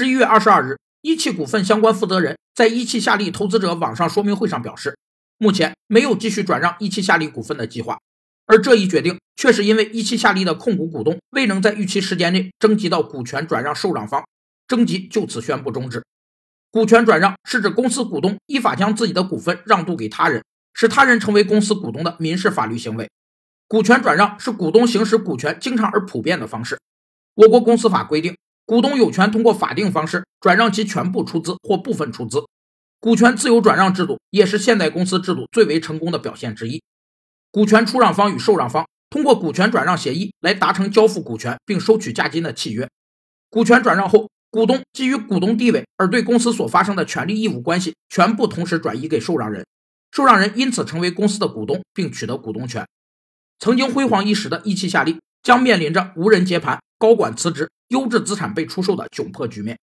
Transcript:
十一月二十二日，一汽股份相关负责人在一汽夏利投资者网上说明会上表示，目前没有继续转让一汽夏利股份的计划。而这一决定却是因为一汽夏利的控股股东未能在预期时间内征集到股权转让受让方，征集就此宣布终止。股权转让是指公司股东依法将自己的股份让渡给他人，使他人成为公司股东的民事法律行为。股权转让是股东行使股权经常而普遍的方式。我国公司法规定。股东有权通过法定方式转让其全部出资或部分出资，股权自由转让制度也是现代公司制度最为成功的表现之一。股权出让方与受让方通过股权转让协议来达成交付股权并收取价金的契约。股权转让后，股东基于股东地位而对公司所发生的权利义务关系全部同时转移给受让人，受让人因此成为公司的股东并取得股东权。曾经辉煌一时的一汽夏利将面临着无人接盘、高管辞职。优质资产被出售的窘迫局面。